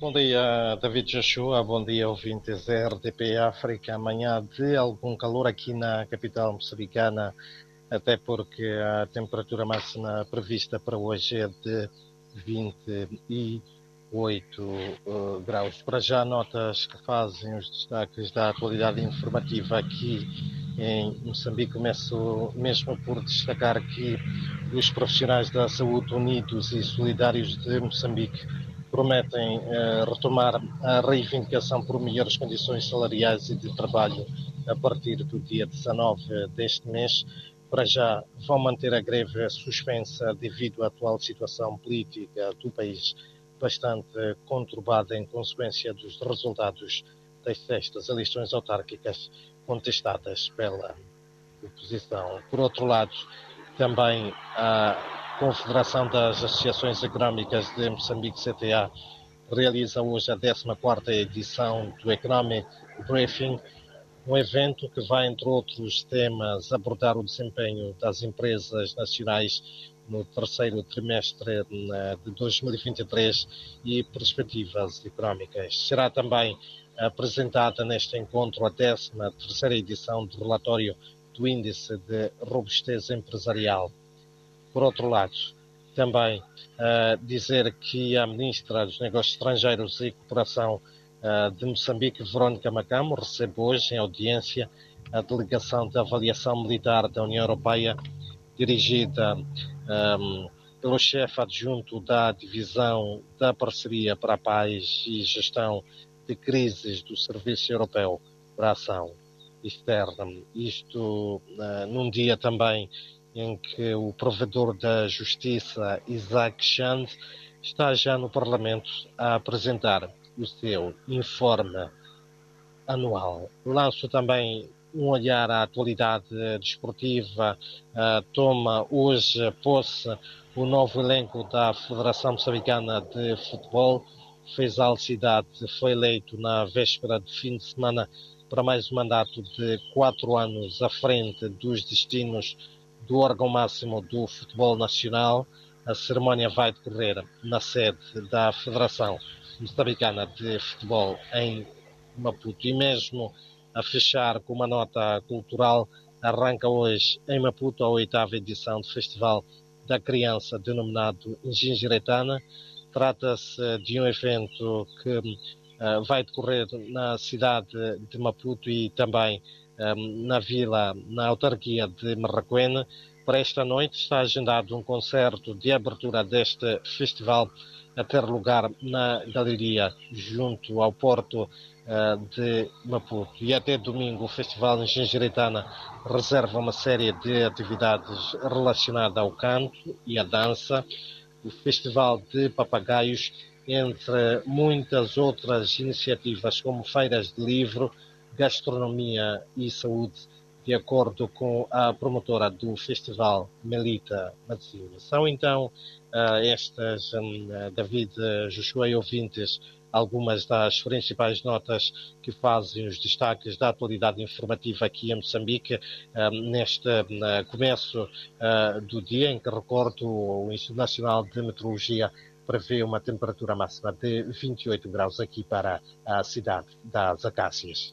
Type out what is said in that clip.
Bom dia, David Joshua. Bom dia, ouvintes da RDP África. Amanhã de algum calor aqui na capital moçambicana, até porque a temperatura máxima prevista para hoje é de 28 uh, graus. Para já, notas que fazem os destaques da atualidade informativa aqui em Moçambique. Começo mesmo por destacar que os profissionais da saúde unidos e solidários de Moçambique prometem uh, retomar a reivindicação por melhores condições salariais e de trabalho a partir do dia 19 deste mês. Para já vão manter a greve suspensa devido à atual situação política do país bastante conturbada em consequência dos resultados das sextas eleições autárquicas contestadas pela oposição. Por outro lado, também a Confederação das Associações Económicas de Moçambique, CTA, realiza hoje a 14ª edição do Economic Briefing, um evento que vai, entre outros temas, abordar o desempenho das empresas nacionais no terceiro trimestre de 2023 e perspectivas económicas. Será também apresentada neste encontro a 13ª edição do relatório do Índice de Robustez Empresarial por outro lado, também uh, dizer que a Ministra dos Negócios Estrangeiros e Cooperação uh, de Moçambique, Verónica Macamo, recebe hoje em audiência a delegação de avaliação militar da União Europeia, dirigida um, pelo chefe adjunto da Divisão da Parceria para a Paz e Gestão de Crises do Serviço Europeu para a Ação Externa. Isto uh, num dia também em que o provedor da Justiça, Isaac Chand, está já no Parlamento a apresentar o seu informe anual. Lanço também um olhar à atualidade desportiva. Uh, toma hoje posse o novo elenco da Federação Moçambicana de Futebol. Feisal Cidade foi eleito na véspera de fim de semana para mais um mandato de quatro anos à frente dos destinos do órgão máximo do futebol nacional. A cerimónia vai decorrer na sede da Federação Moçambicana de Futebol em Maputo. E mesmo a fechar com uma nota cultural, arranca hoje em Maputo a oitava edição do Festival da Criança, denominado Gingiretana. Trata-se de um evento que uh, vai decorrer na cidade de Maputo e também na vila, na autarquia de Marraquena. Para esta noite está agendado um concerto de abertura deste festival a ter lugar na galeria junto ao porto uh, de Maputo. E até domingo o Festival em reserva uma série de atividades relacionadas ao canto e à dança. O Festival de Papagaios, entre muitas outras iniciativas como feiras de livro, gastronomia e saúde, de acordo com a promotora do festival, Melita Mazzini. São então ah, estas, hum, David Joshua e ouvintes, algumas das principais notas que fazem os destaques da atualidade informativa aqui em Moçambique, hum, neste hum, começo do dia, em que recordo o Instituto Nacional de Meteorologia prevê uma temperatura máxima de 28 graus aqui para a cidade das Acácias.